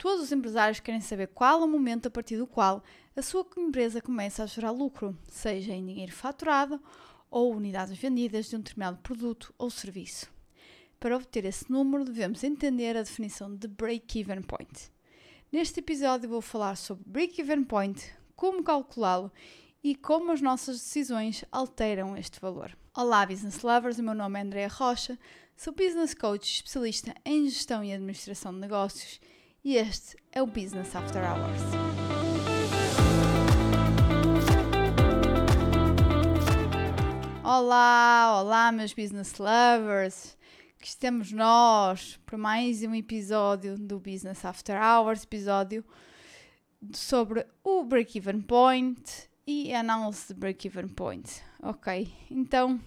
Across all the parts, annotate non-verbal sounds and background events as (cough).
Todos os empresários querem saber qual é o momento a partir do qual a sua empresa começa a gerar lucro, seja em dinheiro faturado ou unidades vendidas de um determinado produto ou serviço. Para obter esse número, devemos entender a definição de break-even point. Neste episódio, vou falar sobre break-even point, como calculá-lo e como as nossas decisões alteram este valor. Olá, business lovers! O meu nome é Andrea Rocha, sou business coach especialista em gestão e administração de negócios e este é o Business After Hours. Olá, olá, meus business lovers! Que estamos nós para mais um episódio do Business After Hours episódio sobre o break-even point e a análise de break-even point. Ok, então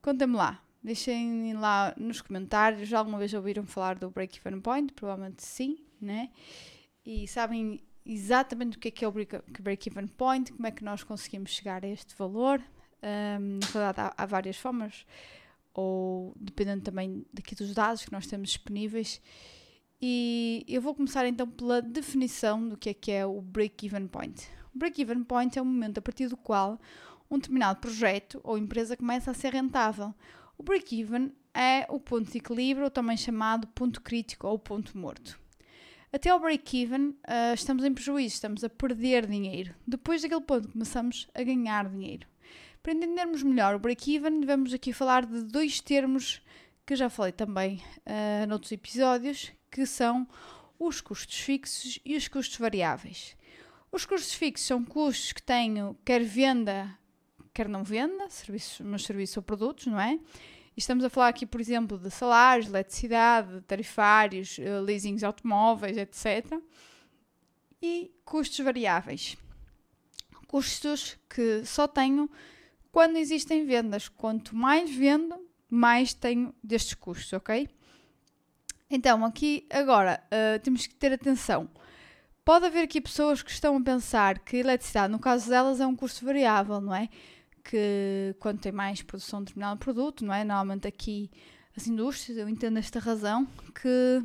contem-me lá, deixem lá nos comentários. Já alguma vez ouviram falar do break-even point? Provavelmente sim, né? E sabem exatamente o que é, que é o break-even point, como é que nós conseguimos chegar a este valor. Um, na verdade, há, há várias formas, ou dependendo também daqui dos dados que nós temos disponíveis. E eu vou começar então pela definição do que é que é o break-even point. O break-even point é o momento a partir do qual um determinado projeto ou empresa começa a ser rentável. O break-even é o ponto de equilíbrio, também chamado ponto crítico ou ponto morto. Até ao break-even uh, estamos em prejuízo, estamos a perder dinheiro. Depois daquele ponto começamos a ganhar dinheiro. Para entendermos melhor o break-even, devemos aqui falar de dois termos que já falei também uh, noutros episódios, que são os custos fixos e os custos variáveis. Os custos fixos são custos que tenho, quer venda, quer não venda, serviços, meus serviços ou produtos, não é? E estamos a falar aqui, por exemplo, de salários, eletricidade, tarifários, eh, leasings automóveis, etc. E custos variáveis. Custos que só tenho quando existem vendas. Quanto mais vendo, mais tenho destes custos, ok? Então, aqui agora uh, temos que ter atenção Pode haver aqui pessoas que estão a pensar que a eletricidade, no caso delas, é um custo variável, não é? Que quando tem mais produção de determinado produto, não é? Normalmente aqui as indústrias, eu entendo esta razão, que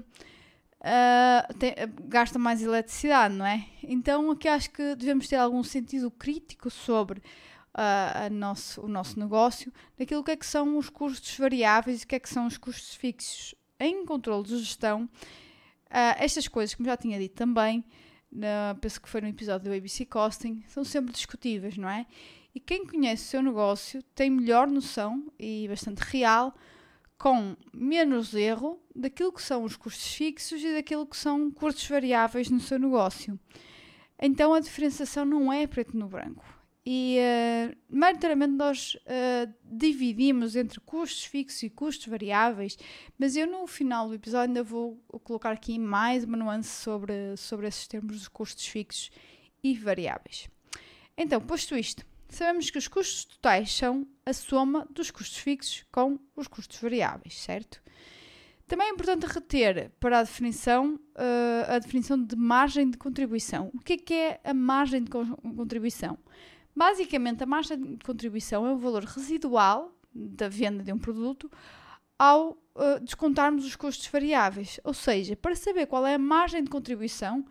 uh, tem, gasta mais eletricidade, não é? Então aqui acho que devemos ter algum sentido crítico sobre uh, nosso, o nosso negócio, daquilo que é que são os custos variáveis e o que é que são os custos fixos. Em controle de gestão, uh, estas coisas, como já tinha dito também, na, penso que foi no episódio do ABC Costing, são sempre discutíveis, não é? E quem conhece o seu negócio tem melhor noção e bastante real, com menos erro, daquilo que são os custos fixos e daquilo que são custos variáveis no seu negócio. Então a diferenciação não é preto no branco. E, uh, maioritariamente, nós uh, dividimos entre custos fixos e custos variáveis, mas eu, no final do episódio, ainda vou colocar aqui mais uma nuance sobre, sobre esses termos de custos fixos e variáveis. Então, posto isto, sabemos que os custos totais são a soma dos custos fixos com os custos variáveis, certo? Também é importante reter para a definição uh, a definição de margem de contribuição. O que é, que é a margem de contribuição? Basicamente, a margem de contribuição é o valor residual da venda de um produto ao uh, descontarmos os custos variáveis. Ou seja, para saber qual é a margem de contribuição,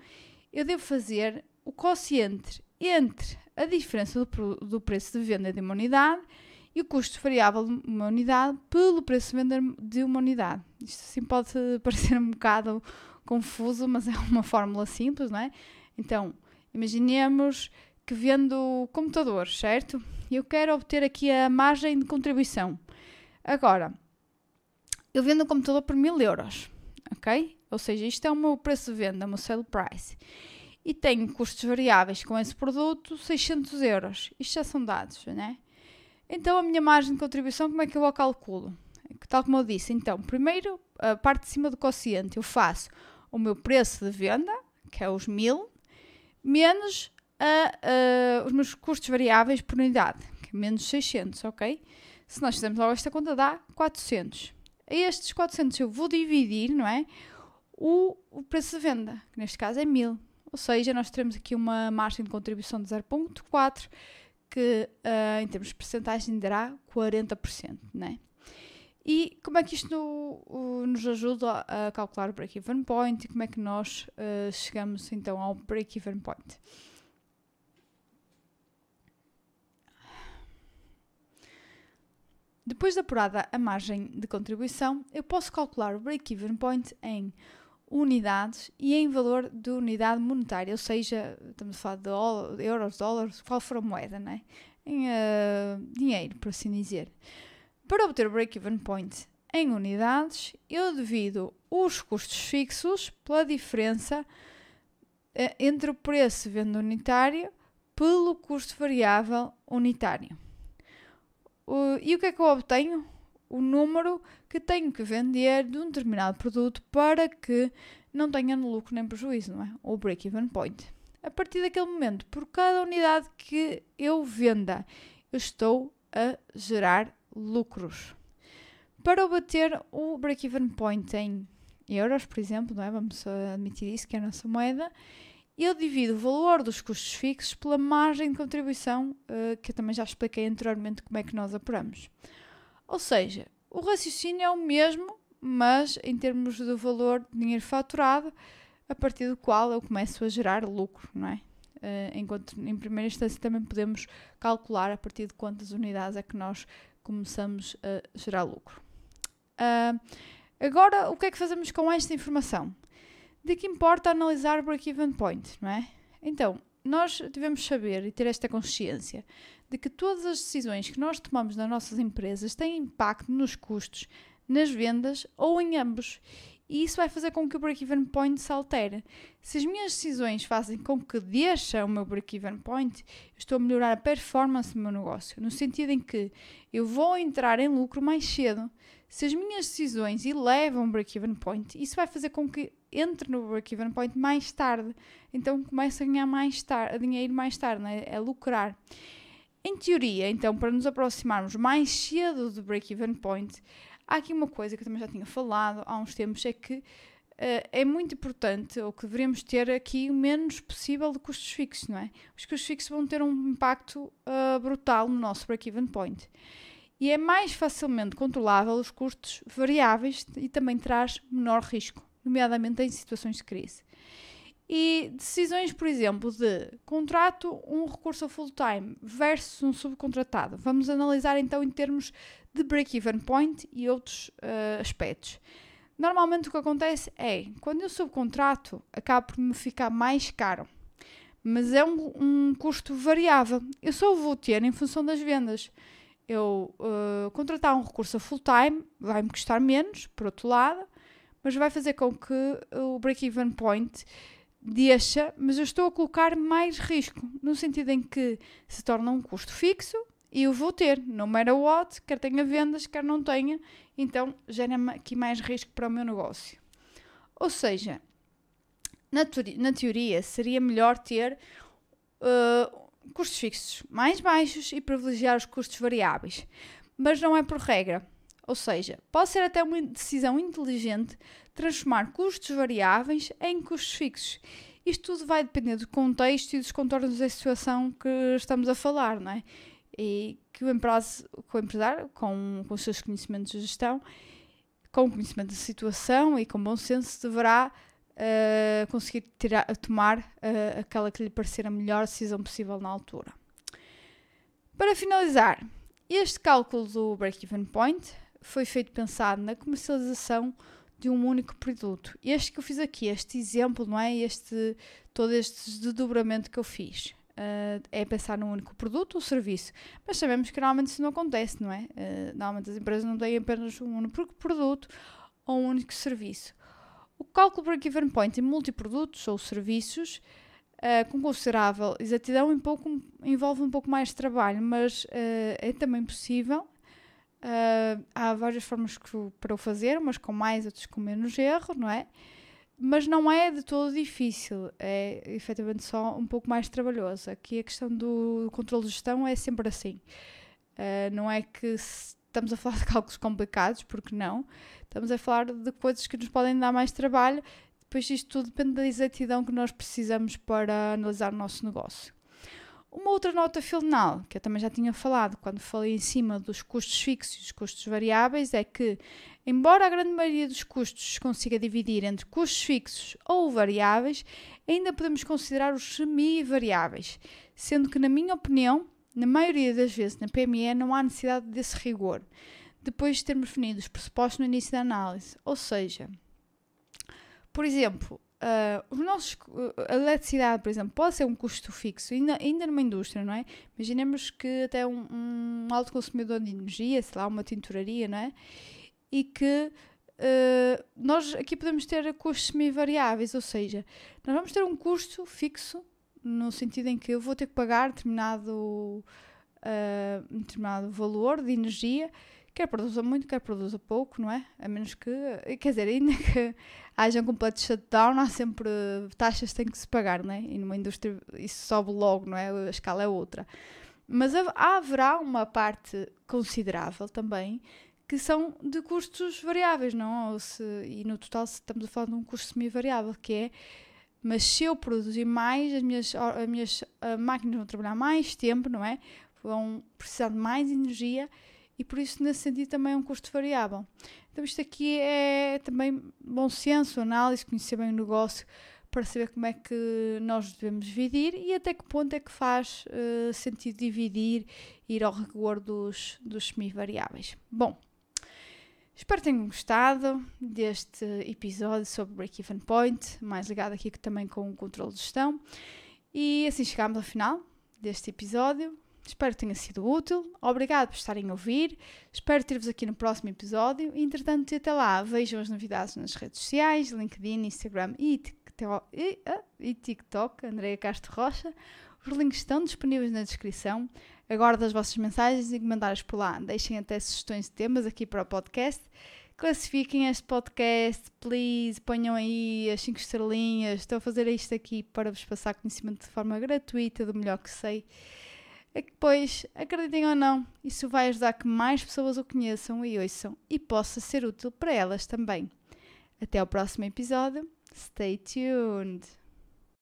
eu devo fazer o quociente entre a diferença do, do preço de venda de uma unidade e o custo variável de uma unidade pelo preço de venda de uma unidade. Isto assim pode (laughs) parecer um bocado confuso, mas é uma fórmula simples, não é? Então, imaginemos que vendo computadores, certo? Eu quero obter aqui a margem de contribuição. Agora, eu vendo um computador por mil euros, ok? Ou seja, isto é o meu preço de venda, o meu sale price. E tenho custos variáveis com esse produto, 600 euros. Isto já são dados, né? Então, a minha margem de contribuição, como é que eu a calculo? Tal como eu disse, então, primeiro, a parte de cima do quociente, eu faço o meu preço de venda, que é os mil, menos a, os meus custos variáveis por unidade, que é menos 600, ok? Se nós fizermos logo esta conta, dá 400. A estes 400 eu vou dividir, não é? O, o preço de venda, que neste caso é 1000. Ou seja, nós teremos aqui uma margem de contribuição de 0.4, que uh, em termos de percentagem dará 40%, né? E como é que isto uh, nos ajuda a calcular o break-even point e como é que nós uh, chegamos então ao break-even point? Depois de apurada a margem de contribuição, eu posso calcular o break-even point em unidades e em valor de unidade monetária, ou seja, estamos a falar de euros, dólares, qual for a moeda, né? em uh, dinheiro, por assim dizer. Para obter o break-even point em unidades, eu divido os custos fixos pela diferença uh, entre o preço de venda unitário pelo custo variável unitário. Uh, e o que é que eu obtenho? O número que tenho que vender de um determinado produto para que não tenha lucro nem prejuízo, não é? O break-even point. A partir daquele momento, por cada unidade que eu venda, eu estou a gerar lucros. Para obter o break-even point em euros, por exemplo, não é? vamos admitir isso, que é a nossa moeda, eu divido o valor dos custos fixos pela margem de contribuição, uh, que eu também já expliquei anteriormente como é que nós apuramos. Ou seja, o raciocínio é o mesmo, mas em termos do valor de dinheiro faturado, a partir do qual eu começo a gerar lucro, não é? Uh, enquanto em primeira instância também podemos calcular a partir de quantas unidades é que nós começamos a gerar lucro. Uh, agora, o que é que fazemos com esta informação? de que importa analisar o break-even point, não é? Então, nós devemos saber e ter esta consciência de que todas as decisões que nós tomamos nas nossas empresas têm impacto nos custos, nas vendas ou em ambos. E isso vai fazer com que o break-even point se altere. Se as minhas decisões fazem com que deixe o meu break-even point, estou a melhorar a performance do meu negócio, no sentido em que eu vou entrar em lucro mais cedo. Se as minhas decisões elevam o break-even point, isso vai fazer com que entre no break-even point mais tarde. Então começa a ganhar mais tarde, dinheiro mais tarde, né? é lucrar. Em teoria, então, para nos aproximarmos mais cedo do break-even point, há aqui uma coisa que eu também já tinha falado há uns tempos, é que uh, é muito importante, ou que deveríamos ter aqui o menos possível de custos fixos, não é? Os custos fixos vão ter um impacto uh, brutal no nosso break-even point. E é mais facilmente controlável os custos variáveis e também traz menor risco nomeadamente em situações de crise. E decisões, por exemplo, de contrato um recurso full-time versus um subcontratado. Vamos analisar então em termos de break-even point e outros uh, aspectos. Normalmente o que acontece é, quando eu subcontrato, acaba por me ficar mais caro. Mas é um, um custo variável. Eu só vou ter em função das vendas. Eu uh, contratar um recurso full-time vai-me custar menos, por outro lado, mas vai fazer com que o break-even point deixa, mas eu estou a colocar mais risco, no sentido em que se torna um custo fixo e eu vou ter, no matter what, quer tenha vendas, quer não tenha, então gera-me aqui mais risco para o meu negócio. Ou seja, na, na teoria seria melhor ter uh, custos fixos mais baixos e privilegiar os custos variáveis, mas não é por regra. Ou seja, pode ser até uma decisão inteligente transformar custos variáveis em custos fixos. Isto tudo vai depender do contexto e dos contornos da situação que estamos a falar, não é? E que o, empresário, o empresário com, com os seus conhecimentos de gestão, com o conhecimento da situação e com bom senso, deverá uh, conseguir tirar, tomar uh, aquela que lhe parecer a melhor decisão possível na altura. Para finalizar, este cálculo do break-even point foi feito pensado na comercialização de um único produto. Este que eu fiz aqui, este exemplo, não é? Este, todo este desdobramento que eu fiz. Uh, é pensar num único produto ou serviço. Mas sabemos que normalmente isso não acontece, não é? Uh, normalmente as empresas não têm apenas um único produto ou um único serviço. O cálculo break-even point em multiprodutos ou serviços uh, com considerável exatidão um pouco, envolve um pouco mais de trabalho, mas é também possível Uh, há várias formas que, para o fazer, umas com mais, outras com menos erro, não é? Mas não é de todo difícil, é efetivamente só um pouco mais trabalhoso. Aqui a questão do controle de gestão é sempre assim. Uh, não é que estamos a falar de (laughs) cálculos complicados, porque não. Estamos a falar de coisas que nos podem dar mais trabalho. Depois isto tudo depende da exatidão que nós precisamos para analisar o nosso negócio. Uma outra nota final, que eu também já tinha falado quando falei em cima dos custos fixos e dos custos variáveis, é que, embora a grande maioria dos custos se consiga dividir entre custos fixos ou variáveis, ainda podemos considerar os semi-variáveis, sendo que, na minha opinião, na maioria das vezes na PME não há necessidade desse rigor, depois de termos definido os pressupostos no início da análise. Ou seja, por exemplo, Uh, os nossos, a eletricidade, por exemplo, pode ser um custo fixo, ainda, ainda numa indústria, não é? Imaginemos que até um, um alto consumidor de energia, sei lá, uma tinturaria, não é? E que uh, nós aqui podemos ter custos semi-variáveis, ou seja, nós vamos ter um custo fixo, no sentido em que eu vou ter que pagar determinado, uh, determinado valor de energia quer produza muito, quer produza pouco, não é? A menos que, quer dizer, ainda (laughs) que haja um completo shutdown, há sempre taxas que têm que se pagar, não é? E numa indústria isso sobe logo, não é? A escala é outra. Mas haverá uma parte considerável também que são de custos variáveis, não? Se, e no total estamos a falar de um custo semi-variável, que é mas se eu produzir mais, as minhas, as minhas máquinas vão trabalhar mais tempo, não é? Vão precisar de mais energia e por isso, nesse sentido, também é um custo variável. Então, isto aqui é também bom senso, análise, conhecer bem o negócio para saber como é que nós devemos dividir e até que ponto é que faz uh, sentido dividir e ir ao rigor dos, dos semi-variáveis. Bom, espero que tenham gostado deste episódio sobre Break-Even Point, mais ligado aqui também com o controle de gestão. E assim chegamos ao final deste episódio. Espero que tenha sido útil. Obrigado por estarem a ouvir. Espero ter-vos aqui no próximo episódio. Entretanto, até lá, vejam as novidades nas redes sociais, LinkedIn, Instagram e, ah, TikTok, Andreia Castro Rocha. Os links estão disponíveis na descrição. Aguardo as vossas mensagens e comentários por lá. Deixem até sugestões de temas aqui para o podcast. Classifiquem este podcast, please. Ponham aí as 5 estrelinhas. Estou a fazer isto aqui para vos passar conhecimento de forma gratuita, do melhor que sei é que depois, acreditem ou não, isso vai ajudar que mais pessoas o conheçam e ouçam e possa ser útil para elas também. Até ao próximo episódio. Stay tuned!